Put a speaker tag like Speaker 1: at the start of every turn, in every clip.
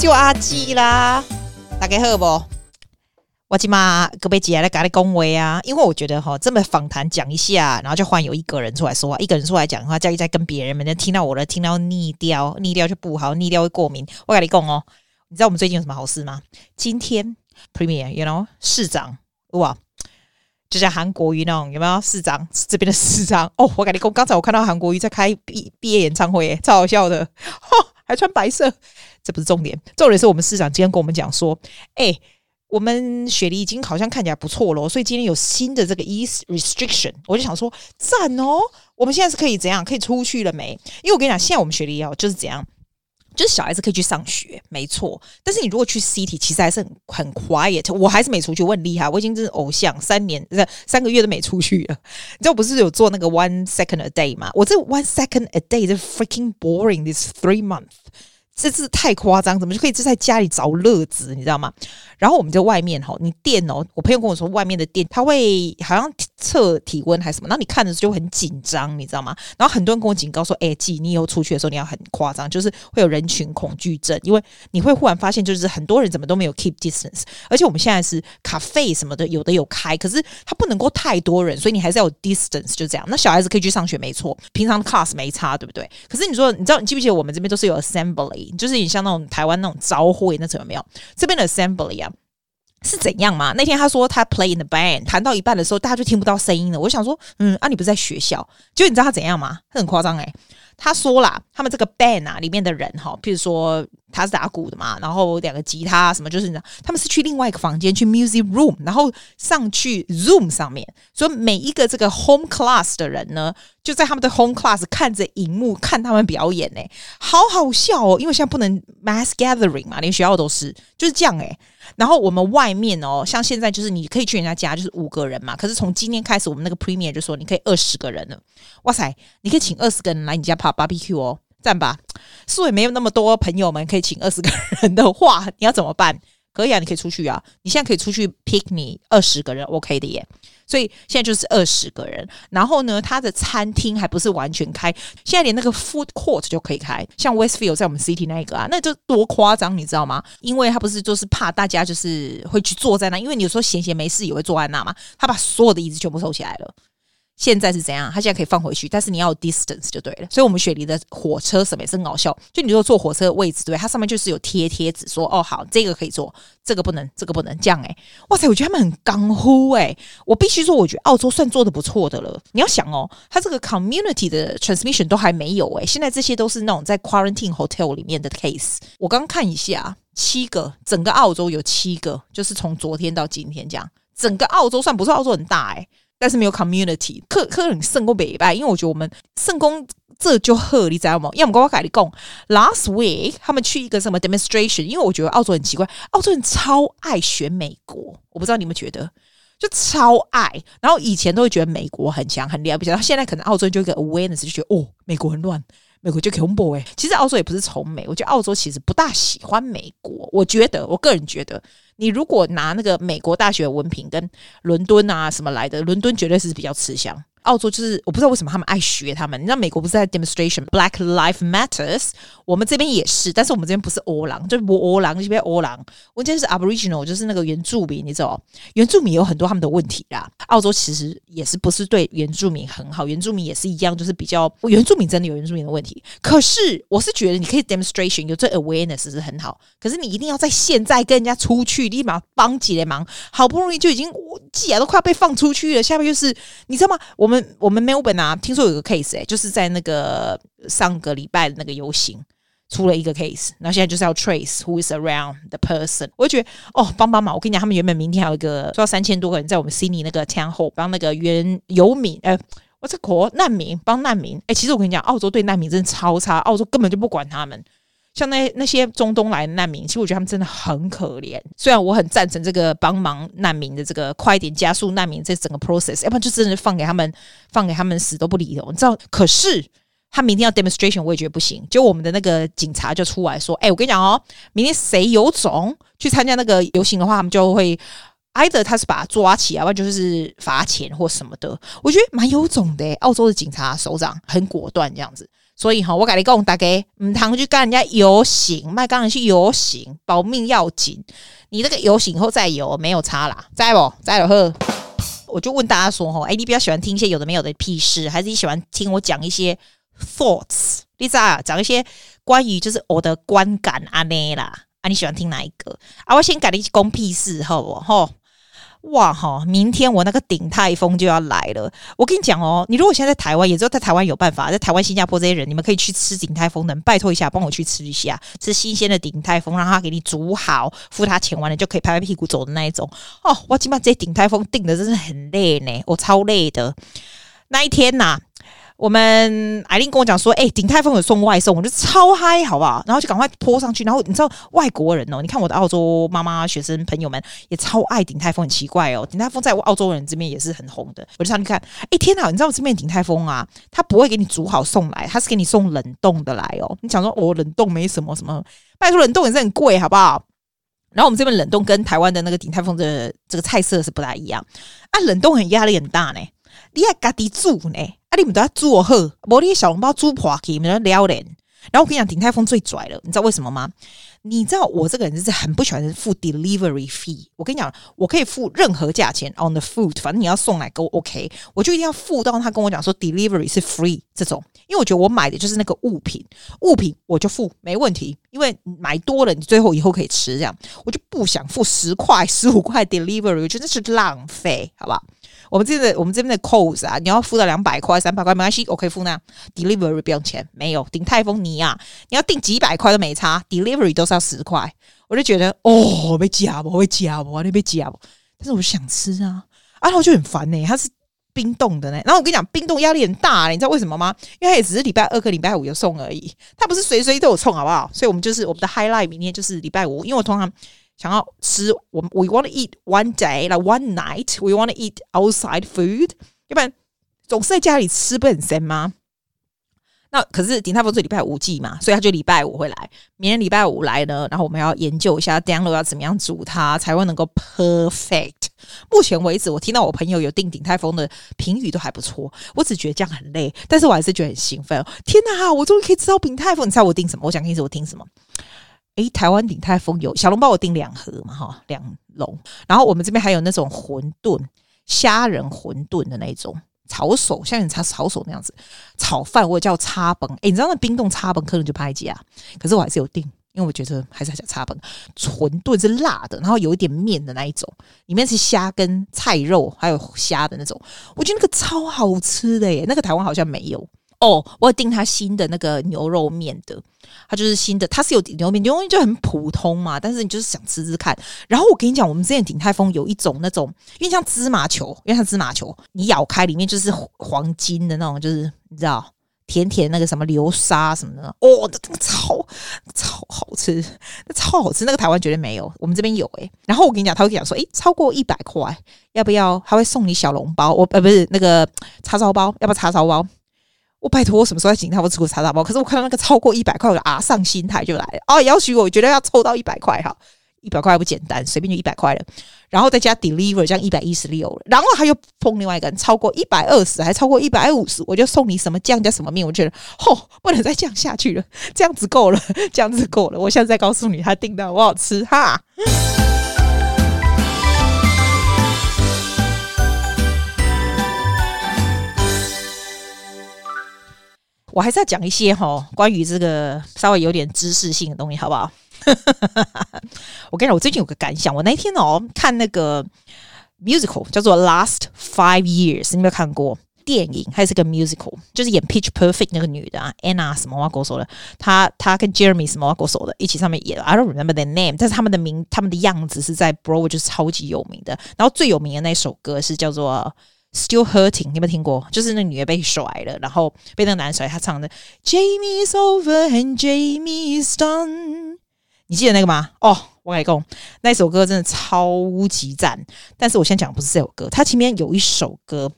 Speaker 1: 就阿基啦，大家好不？我今嘛隔壁姐来跟你恭维啊，因为我觉得哈，这么访谈讲一下，然后就换有一个人出来说话，一个人出来讲的话，再再跟别人们能听到我的，听到腻掉，腻掉就不好，腻掉会过敏。我跟你讲哦，你知道我们最近有什么好事吗？今天 Premier，you know 市长哇，就像韩国瑜那种有没有市长这边的市长哦？我跟你讲，刚才我看到韩国瑜在开毕毕业演唱会，超好笑的，还穿白色。这不是重点，重点是我们市长今天跟我们讲说，哎、我们雪梨已经好像看起来不错了，所以今天有新的这个 East restriction，我就想说赞哦，我们现在是可以怎样，可以出去了没？因为我跟你讲，现在我们雪梨哦就是怎样，就是小孩子可以去上学，没错。但是你如果去 city，其实还是很很 quiet，我还是没出去，我很厉害，我已经真是偶像，三年不是三个月都没出去了。你知道我不是有做那个 one second a day 吗？我这 one second a day 这 freaking boring this three month，。这是太夸张，怎么就可以就在家里找乐子，你知道吗？然后我们在外面哈，你电哦，我朋友跟我说，外面的电它会好像测体温还是什么，然后你看着就很紧张，你知道吗？然后很多人跟我警告说，哎，记你以后出去的时候你要很夸张，就是会有人群恐惧症，因为你会忽然发现，就是很多人怎么都没有 keep distance，而且我们现在是咖啡什么的，有的有开，可是它不能够太多人，所以你还是要有 distance，就这样。那小孩子可以去上学，没错，平常 class 没差，对不对？可是你说，你知道，你记不记得我们这边都是有 assembly？就是你像那种台湾那种朝会，那种有没有？这边的 assembly 啊，是怎样嘛？那天他说他 play in the band，弹到一半的时候，大家就听不到声音了。我想说，嗯，啊，你不是在学校？就你知道他怎样吗？他很夸张诶。他说啦，他们这个 band 啊里面的人哈，譬如说他是打鼓的嘛，然后两个吉他什么，就是你知道，他们是去另外一个房间去 music room，然后上去 zoom 上面，所以每一个这个 home class 的人呢，就在他们的 home class 看着荧幕看他们表演呢，好好笑哦，因为现在不能 mass gathering 嘛，连学校都是就是这样诶。然后我们外面哦，像现在就是你可以去人家家，就是五个人嘛。可是从今天开始，我们那个 Premier 就说你可以二十个人了。哇塞，你可以请二十个人来你家跑 barbecue 哦，赞吧！所以没有那么多朋友们可以请二十个人的话，你要怎么办？可以啊，你可以出去啊，你现在可以出去 pick 你二十个人，OK 的耶。所以现在就是二十个人，然后呢，他的餐厅还不是完全开，现在连那个 food court 就可以开，像 Westfield 在我们 City 那一个啊，那就多夸张，你知道吗？因为他不是就是怕大家就是会去坐在那，因为你有时候闲闲没事也会坐在那嘛，他把所有的椅子全部收起来了。现在是怎样？他现在可以放回去，但是你要有 distance 就对了。所以，我们雪梨的火车什么也是很搞笑。就你说坐火车的位置，对，它上面就是有贴贴纸说，哦，好，这个可以坐，这个不能，这个不能，这样诶、哇塞，我觉得他们很刚乎诶，我必须说，我觉得澳洲算做得不错的了。你要想哦，它这个 community 的 transmission 都还没有诶。现在这些都是那种在 quarantine hotel 里面的 case。我刚看一下，七个，整个澳洲有七个，就是从昨天到今天这样，整个澳洲算不是，澳洲很大诶。但是没有 community，可可能胜过北拜，因为我觉得我们圣公这就贺你知道吗？要么跟我改你讲，last week 他们去一个什么 demonstration，因为我觉得澳洲很奇怪，澳洲人超爱选美国，我不知道你们觉得，就超爱。然后以前都会觉得美国很强很厉害，不像现在可能澳洲就一个 awareness 就觉得哦，美国很乱。美国就恐怖诶，其实澳洲也不是崇美，我觉得澳洲其实不大喜欢美国。我觉得，我个人觉得，你如果拿那个美国大学文凭跟伦敦啊什么来的，伦敦绝对是比较吃香。澳洲就是我不知道为什么他们爱学他们，你知道美国不是在 demonstration Black Lives Matters，我们这边也是，但是我们这边不是欧狼，就是不欧狼，这边欧狼，我这是 Aboriginal，就是那个原住民，你知道，原住民有很多他们的问题啦。澳洲其实也是不是对原住民很好，原住民也是一样，就是比较原住民真的有原住民的问题。可是我是觉得你可以 demonstration 有这 awareness 是很好，可是你一定要在现在跟人家出去立马帮几连忙，好不容易就已经我既然都快要被放出去了，下面就是你知道吗？我们。我们 Melbourne 啊，听说有个 case 哎、就是在那个上个礼拜的那个游行出了一个 case，然后现在就是要 trace who is around the person。我觉得哦，帮帮忙！我跟你讲，他们原本明天还有一个说三千多个人在我们 Sydney 那个 town hall 帮那个原游民，呃，我这国难民帮难民。哎、其实我跟你讲，澳洲对难民真的超差，澳洲根本就不管他们。像那那些中东来的难民，其实我觉得他们真的很可怜。虽然我很赞成这个帮忙难民的这个快点加速难民这整个 process，要不然就真的放给他们放给他们死都不理的。你知道？可是他明天要 demonstration，我也觉得不行。就我们的那个警察就出来说：“哎、我跟你讲哦，明天谁有种去参加那个游行的话，他们就会 either 他是把他抓起来，要不然就是罚钱或什么的。”我觉得蛮有种的。澳洲的警察首长很果断这样子。所以哈，我跟你讲，大家唔通去跟人家游行，卖跟人去游行，保命要紧。你那个游行以后再游，没有差啦，在不？在了呵。我就问大家说哈，哎，你比较喜欢听一些有的没有的屁事，还是你喜欢听我讲一些 thoughts？你咋啊，讲一些关于就是我的观感啊那啦？啊，你喜欢听哪一个？啊，我先跟你讲屁事好不好？哇哈！明天我那个鼎泰丰就要来了。我跟你讲哦，你如果现在在台湾，也只有在台湾有办法。在台湾、新加坡这些人，你们可以去吃鼎泰丰的，拜托一下，帮我去吃一下，吃新鲜的鼎泰丰，让他给你煮好，付他钱完了就可以拍拍屁股走的那一种。哦，我起码这顶泰丰订的真是很累呢，我超累的。那一天呐、我们艾琳跟我讲说，哎、鼎泰丰有送外送，我就超嗨，好不好？然后就赶快泼上去。然后你知道外国人哦，你看我的澳洲妈妈、学生朋友们也超爱鼎泰丰，很奇怪哦。鼎泰丰在我澳洲人这边也是很红的。我就上去看，哎、天哪！你知道我这边鼎泰丰啊，他不会给你煮好送来，他是给你送冷冻的来哦。你想说，哦，冷冻没什么什么，拜托冷冻也是很贵，好不好？然后我们这边冷冻跟台湾的那个鼎泰丰的这个菜色是不大一样啊，冷冻很压力很大呢。你还家己煮呢？啊，你们都要做好，无你小笼包煮破去，没人撩人。然后我跟你讲，鼎泰丰最拽了，你知道为什么吗？你知道我这个人就是很不喜欢付 delivery fee。我跟你讲，我可以付任何价钱 on the food，反正你要送来给我 OK，我就一定要付到他跟我讲说 delivery 是 free 这种，因为我觉得我买的就是那个物品，物品我就付没问题，因为买多了你最后以后可以吃这样，我就不想付十块十五块 delivery，我觉得是浪费，好不好？我们这边我们这边的 cost 啊，你要付到两百块、三百块没关系，我可以付那 delivery 不用钱，没有鼎泰丰你啊，你要订几百块都没差，delivery 都是要十块，我就觉得哦，被夹不，被夹不，那被夹不，但是我想吃啊，然后就很烦呢、它是冰冻的呢，然后我跟你讲，冰冻压力很大、你知道为什么吗？因为它也只是礼拜二跟礼拜五有送而已，它不是随随都有送，好不好？所以我们就是我们的 highlight 明天就是礼拜五，因为我通常。想要吃，我 we want to eat one day like one night. We want to eat outside food. 要不然总是在家里吃不很咸吗？那可是鼎泰丰是礼拜五寄嘛，所以他就礼拜五会来。明天礼拜五来呢，然后我们要研究一下 Daniel 要怎么样煮它才会能够 perfect。目前为止，我听到我朋友有订鼎泰丰的评语都还不错。我只觉得这样很累，但是我还是觉得很兴奋。天哪，我终于可以吃到鼎泰丰！你猜我订什么？我想听什么？我订什么？诶，台湾鼎泰丰有小笼包，我订两盒嘛，哈，两笼。然后我们这边还有那种馄饨，虾仁馄饨的那种炒手，像你炒炒手那样子炒饭，我也叫叉崩。诶，你知道那冰冻叉崩可能就拍价，可是我还是有订，因为我觉得还是想叉崩。馄饨是辣的，然后有一点面的那一种，里面是虾跟菜肉，还有虾的那种，我觉得那个超好吃的耶，那个台湾好像没有。哦，我有订他新的那个牛肉面的，他就是新的，他是有牛肉面，牛肉面就很普通嘛，但是你就是想吃吃看。然后我跟你讲，我们之前鼎泰丰有一种那种，因为像芝麻球，因为像芝麻球，你咬开里面就是黄金的那种，就是你知道甜甜那个什么流沙什么的，哦，那个超超好吃，那超好吃，那个台湾绝对没有，我们这边有诶、然后我跟你讲，他会讲说，诶、超过一百块要不要？他会送你小笼包，我呃不是那个叉烧包，要不要叉烧包？我拜托，我什么时候在鼎泰丰吃过叉烧包？可是我看到那个超过一百块，我就啊上心态就来了。哦，要许我觉得要凑到一百块哈，一百块还不简单，随便就一百块了，然后再加 deliver 这样一百一十六了，然后他又碰另外一个人超过一百二十，还超过一百五十，我就送你什么酱加什么面，我觉得吼、哦、不能再降下去了，这样子够了，这样子够了，我现在再告诉你他订的好不好吃哈。我还是要讲一些哈，关于这个稍微有点知识性的东西，好不好？我跟你讲，我最近有个感想，我那天哦看那个 musical 叫做《Last Five Years》，你有没有看过电影？还是个 musical，就是演《Pitch Perfect》那个女的啊，Anna 什么我跟我说的，她她跟 Jeremy 什么我跟我说的，一起上面演。I don't remember their name，但是他们的名，他们的样子是在 Broadway 就是超级有名的。然后最有名的那首歌是叫做。Still hurting，你有没有听过？就是那女的被甩了，然后被那个男甩，他唱的 Jamie's over and Jamie's done，你记得那个吗？哦，我跟你讲，那首歌真的超级赞。但是我先讲不是这首歌，它前面有一首歌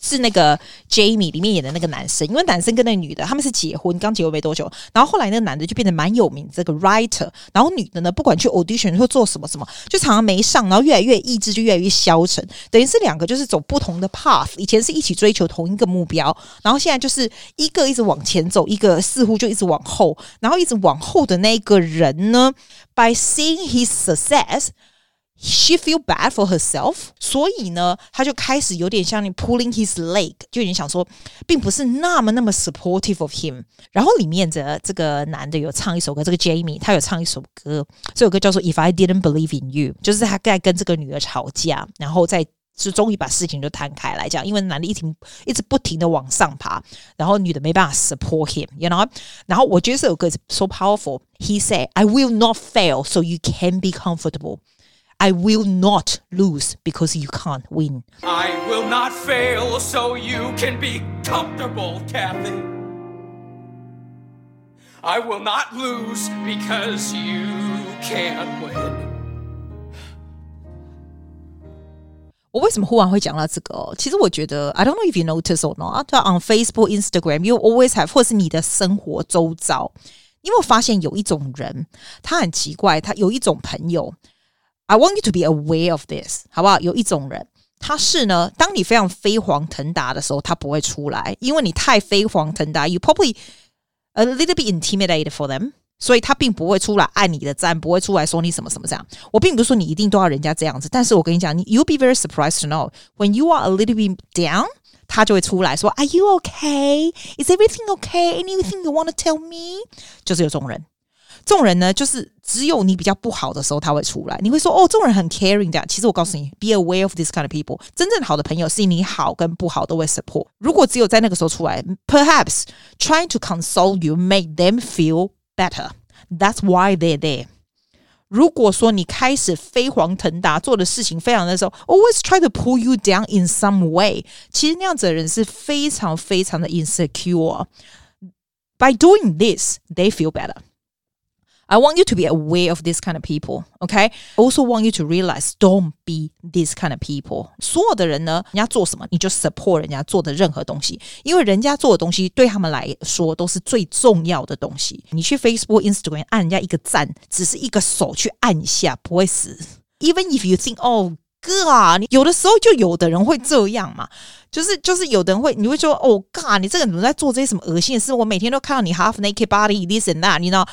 Speaker 1: 是那个 Jamie 里面演的那个男生，因为男生跟那个女的他们是结婚，刚结婚没多久，然后后来那个男的就变得蛮有名，这个 writer，然后女的呢，不管去 audition 或做什么什么，就常常没上，然后越来越意志就越来越消沉，等于是两个就是走不同的 path，以前是一起追求同一个目标，然后现在就是一个一直往前走，一个似乎就一直往后，然后一直往后的那个人呢，by seeing his success。She feel bad for herself，所以呢，他就开始有点像你 pulling his leg，就有点想说，并不是那么那么 supportive of him。然后里面的这个男的有唱一首歌，这个 Jamie 他有唱一首歌，这首歌叫做 If I Didn't Believe in You，就是他在跟这个女的吵架，然后再就终于把事情就摊开来讲，因为男的一停一直不停的往上爬，然后女的没办法 support him，you know。然后我觉得这首歌 is so powerful。He said, "I will not fail, so you can be comfortable." I will not lose because you can't win.
Speaker 2: I will not fail so you can be comfortable, Kathy. I will not lose because you can't win.
Speaker 1: 我为什么忽然会讲到这个哦？其实我觉得，I don't know if you notice or not. On Facebook, Instagram, you always have，或是你的生活周遭，你有没有发现有一种人，他很奇怪，他有一种朋友。 I want you to be aware of this，好不好？有一种人，他是呢，当你非常飞黄腾达的时候，他不会出来，因为你太飞黄腾达，you probably a little bit intimidated for them，所以他并不会出来按你的赞，不会出来说你什么什么这样。我并不是说你一定都要人家这样子，但是我跟你讲，你 you'll be very surprised to know when you are a little bit down，他就会出来说，Are you okay? Is everything okay? Anything you want to tell me？就是有这种人。 这种人呢，就是只有你比较不好的时候，他会出来。你会说：“哦，这种人很 caring 的。”其实我告诉你，be aware of this kind of people。真正好的朋友是你好跟不好都会 support。如果只有在那个时候出来，perhaps trying to console you, make them feel better. That's why they're there。如果说你开始飞黄腾达，做的事情非常的时候，always try to pull you down in some way。其实那样子的人是非常非常的 insecure。By doing this, they feel better. I want you to be aware of this kind of people, okay? Also want you to realize, don't be this kind of people. 所有的人呢，人家做什么，你就 support 人家做的任何东西，因为人家做的东西对他们来说都是最重要的东西。你去 Facebook、Instagram 按人家一个赞，只是一个手去按一下，不会死。Even if you think, oh God，你有的时候就有的人会这样嘛，就是就是有的人会，你会说，oh God，你这个人怎么在做这些什么恶心的事？我每天都看到你 half naked body, this and that，你知道。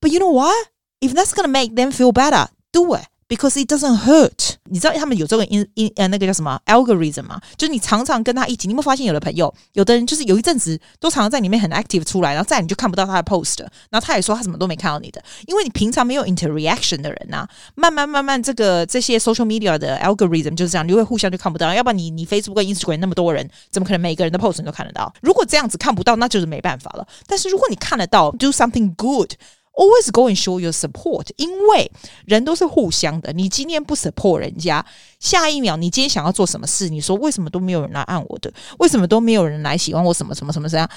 Speaker 1: But you know what? If that's gonna make them feel better, do it because it doesn't hurt. 你知道他们有这个 in in 呃那个叫什么 algorithm 吗？就是你常常跟他一起，你有没有发现有的朋友，有的人就是有一阵子都常常在里面很 active 出来，然后再你就看不到他的 post，然后他也说他什么都没看到你的，因为你平常没有 interaction 的人呐、啊，慢慢慢慢这个这些 social media 的 algorithm 就是这样，你会互相就看不到，要不然你你 Facebook 跟 Instagram 那么多人，怎么可能每个人的 post 你都看得到？如果这样子看不到，那就是没办法了。但是如果你看得到，do something good。 Always go and show your support，因为人都是互相的。你今天不 support 人家，下一秒你今天想要做什么事，你说为什么都没有人来按我的？为什么都没有人来喜欢我？什么什么什么这样？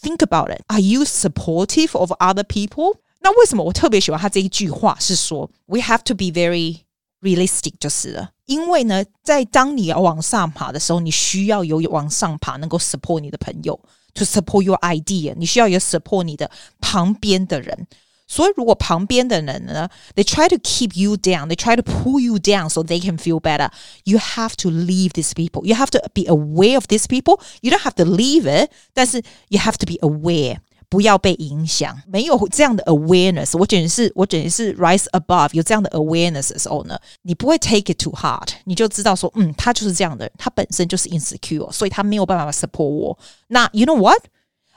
Speaker 1: Think about it. Are you supportive of other people？那为什么我特别喜欢他这一句话？是说 We have to be very realistic，就是了。因为呢，在当你要往上爬的时候，你需要有往上爬能够 support 你的朋友，to support your idea。你需要有 support 你的旁边的人。 所以，如果旁边的人呢，they try to keep you down, they try to pull you down so they can feel better. You have to leave these people. You have to be aware of these people. You don't have to leave it，但是 you have to be aware，不要被影响。没有这样的 awareness，我简直是，我简直是 rise above。有这样的 awareness 的时候呢，你不会 take it too hard，你就知道说，嗯，他就是这样的人，他本身就是 insecure，所以他没有办法 support 我。那 you know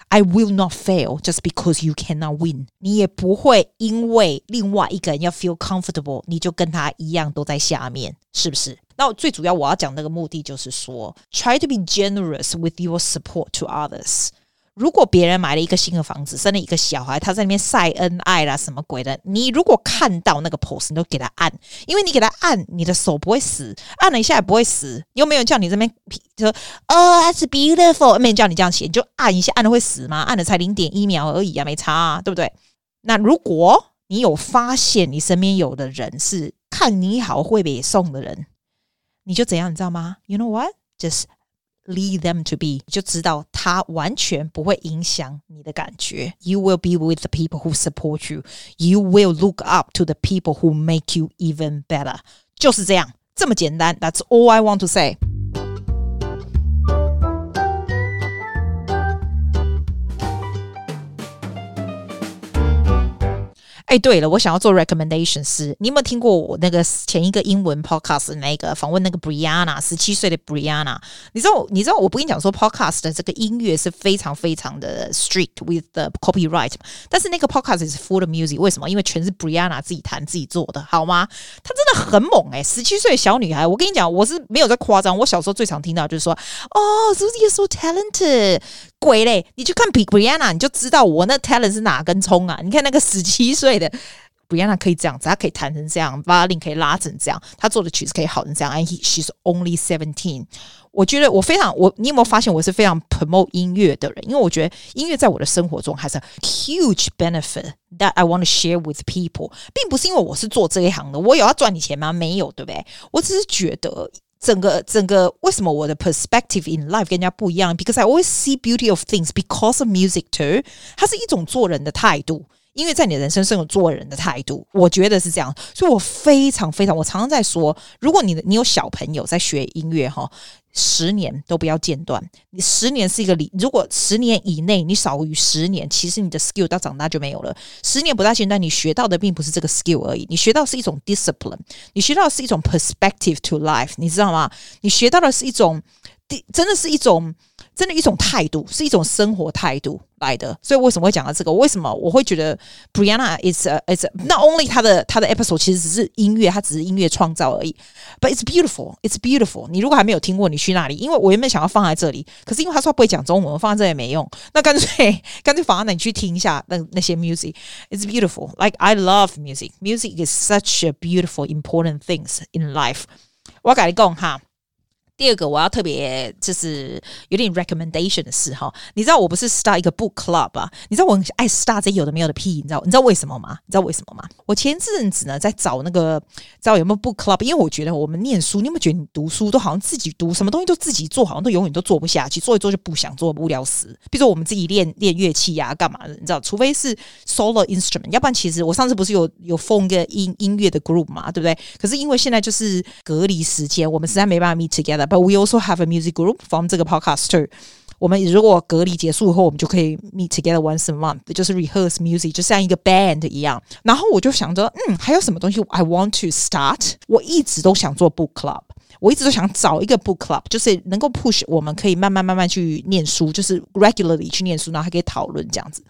Speaker 1: what？I will not fail just because you cannot win。你也不会因为另外一个人要 feel comfortable，你就跟他一样都在下面，是不是？那最主要我要讲那个目的就是说，try to be generous with your support to others。 如果别人买了一个新的房子，生了一个小孩，他在那边晒恩爱啦，什么鬼的？你如果看到那个 post，你都给他按，因为你给他按，你的手不会死，按了一下也不会死。又没有叫你这边说，哦，that's beautiful，没有叫你这样写，你就按一下，按了会死吗？按了才零点一秒而已啊，没差啊，对不对？那如果你有发现你身边有的人是看你好会被送的人，你就怎样，你知道吗？You know what? Just lead them to be，就知道它完全不会影响你的感觉。You will be with the people who support you. You will look up to the people who make you even better. 就是这样，这么简单。That's all I want to say. 哎，对了，我想要做 recommendation 是，你有没有听过我那个前一个英文 podcast 那个访问那个 Brianna 十七岁的 Brianna？你知道，你知道我不跟你讲说 podcast 的这个音乐是非常非常的 strict with the copyright，但是那个 podcast is full of music，为什么？因为全是 Brianna 自己弹自己做的，好吗？她真的很猛哎，十七岁小女孩，我跟你讲，我是没有在夸张，我小时候最常听到就是说，哦，Suzy is so talented。鬼嘞！你去看 Brianna，你就知道我那 talent 是哪根葱啊！你看那个十七岁的 Brianna 可以这样子，她可以弹成这样，violin 可以拉成这样，她做的曲子可以好成这样。And he, she's only seventeen。我觉得我非常我，你有没有发现我是非常 promote 音乐的人？因为我觉得音乐在我的生活中还是 huge benefit that I want to share with people，并不是因为我是做这一行的，我有要赚你钱吗？没有，对不对？我只是觉得。整个整个为什么我的 perspective in life 跟人家不一样？Because I always see beauty of things because of music too。它是一种做人的态度， 因为在你的人生是有做人的态度，我觉得是这样。所以我非常非常，我常常在说，如果你你有小朋友在学音乐哈。十年都不要间断。你十年是一个理，如果十年以内你少于十年，其实你的 skill 到长大就没有了。十年不大间断，你学到的并不是这个 skill 而已，你学到是一种 discipline，你学到是一种 perspective to life，你知道吗？你学到的是一种，真的是一种。真的一种态度，是一种生活态度来的。所以为什么会讲到这个？为什么我会觉得 Brianna is a, is a, not only 他的他的 episode 其实只是音乐，他只是音乐创造而已。But it's beautiful, it's beautiful。你如果还没有听过，你去那里，因为我原本想要放在这里，可是因为他说他不会讲中文，我放在这里也没用。那干脆干脆放在那里去听一下那那些 music。It's beautiful. Like I love music. Music is such a beautiful, important things in life。我跟你讲哈。第二个我要特别就是有点 recommendation 的事哈，你知道我不是 start 一个 book club 啊？你知道我很爱 start 这有的没有的屁，你知道你知道为什么吗？你知道为什么吗？我前阵子呢在找那个找有没有 book club，因为我觉得我们念书，你有没有觉得你读书都好像自己读，什么东西都自己做，好像都永远都做不下去，做一做就不想做，无聊死。比如说我们自己练练乐器呀、干嘛的？你知道，除非是 solo instrument，要不然其实我上次不是有有 form 一个音音乐的 group 嘛，对不对？可是因为现在就是隔离时间，我们实在没办法 meet together。But we also have a music group from 这个 podcaster。我们如果隔离结束以后，我们就可以 meet together once a month，就是 rehearse music，就像一个 band 一样。然后我就想着，嗯，还有什么东西 I want to start？我一直都想做 book club，我一直都想找一个 book club，就是能够 push 我们可以慢慢慢慢去念书，就是 regularly 去念书，然后还可以讨论这样子。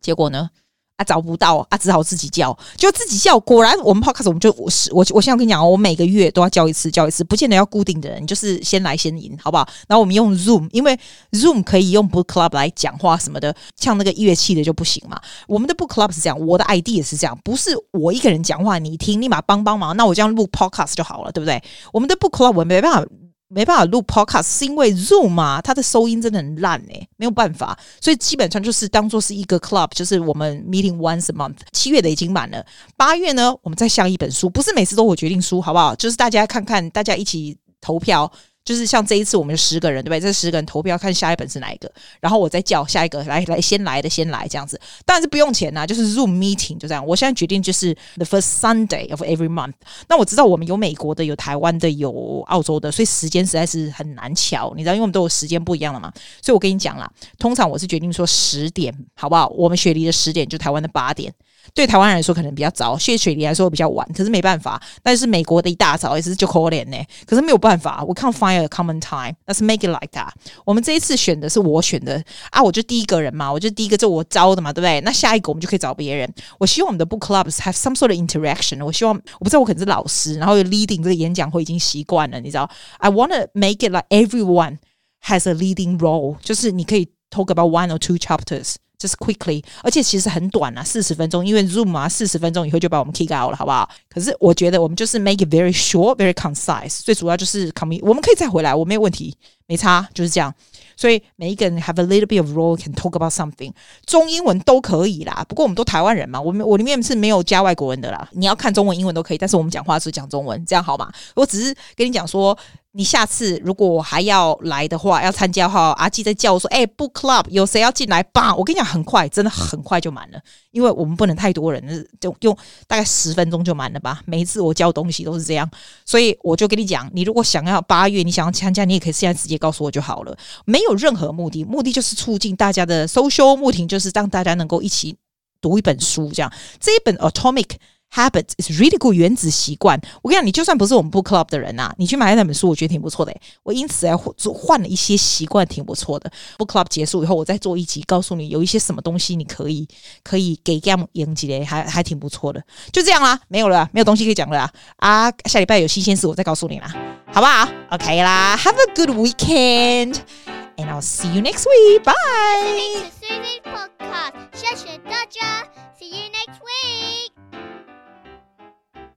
Speaker 1: 结果呢？ 啊，找不到啊，只好自己叫，就自己叫。果然，我们 podcast 我们就我是我，我现在跟你讲，我每个月都要叫一次，叫一次，不见得要固定的人，就是先来先赢，好不好？然后我们用 Zoom，因为 Zoom 可以用 book club 来讲话什么的，像那个乐器的就不行嘛。我们的 book club 是这样，我的 ID 也是这样，不是我一个人讲话，你听，立马帮帮忙，那我这样录 podcast 就好了，对不对？我们的 book club 我没办法。没办法录 podcast，是因为 Zoom 嘛，它的收音真的很烂诶、没有办法，所以基本上就是当做是一个 club，就是我们 meeting once a month。七月的已经满了，八月呢，我们再下一本书，不是每次都我决定书，好不好？就是大家看看，大家一起投票。就是像这一次，我们十个人，对不对？这十个人投票看下一本是哪一个，然后我再叫下一个来来先来的先来这样子，当然是不用钱呐、啊，就是 Zoom meeting 就这样。我现在决定就是 the first Sunday of every month。那我知道我们有美国的，有台湾的，有澳洲的，所以时间实在是很难瞧，你知道，因为我们都有时间不一样了嘛。所以我跟你讲啦，通常我是决定说十点，好不好？我们雪梨的十点就台湾的八点。对台湾人来说可能比较早，谢雪梨来说比较晚，可是没办法。但是美国的一大早也是就可怜呢，可是没有办法，我 can't find a common time. Let's make it like that. 我们这一次选的是我选的啊，我就第一个人嘛，我就第一个就我招的嘛，对不对？那下一个我们就可以找别人。我希望我们的 book clubs have some sort of interaction。我希望我不知道我可能是老师，然后 leading 这个演讲会已经习惯了，你知道？I want to make it like everyone has a leading role，就是你可以 talk about one or two chapters。 就是 quickly，而且其实很短啊，四十分钟，因为 Zoom 啊，四十分钟以后就把我们 kick out 了，好不好？可是我觉得我们就是 make it very short, very concise，最主要就是 coming，我们可以再回来，我没有问题，没差，就是这样。所以每一个人 have a little bit of role can talk about something，中英文都可以啦。不过我们都台湾人嘛，我们我里面是没有加外国人的啦。你要看中文、英文都可以，但是我们讲话是讲中文，这样好吗？我只是跟你讲说。你下次如果还要来的话，要参加的话，阿记得叫我说：“哎、欸、，book club 有谁要进来？”吧，我跟你讲，很快，真的很快就满了，因为我们不能太多人，就用大概十分钟就满了吧。每一次我教东西都是这样，所以我就跟你讲，你如果想要八月，你想要参加，你也可以现在直接告诉我就好了，没有任何目的，目的就是促进大家的 social，目的就是让大家能够一起读一本书，这样这一本 Atomic。Habits is really good，原子习惯。我跟你讲，你就算不是我们 Book Club 的人呐，你去买那本书，我觉得挺不错的。我因此哎，换了一些习惯，挺不错的。Book Club 结束以后，我再做一集，告诉你有一些什么东西你可以可以给 Game 演几，还还挺不错的。就这样啦，没有了，没有东西可以讲了啊！下礼拜有新鲜事，我再告诉你啦，好不好？OK 啦，Have a good weekend，and I'll see you next week. Bye.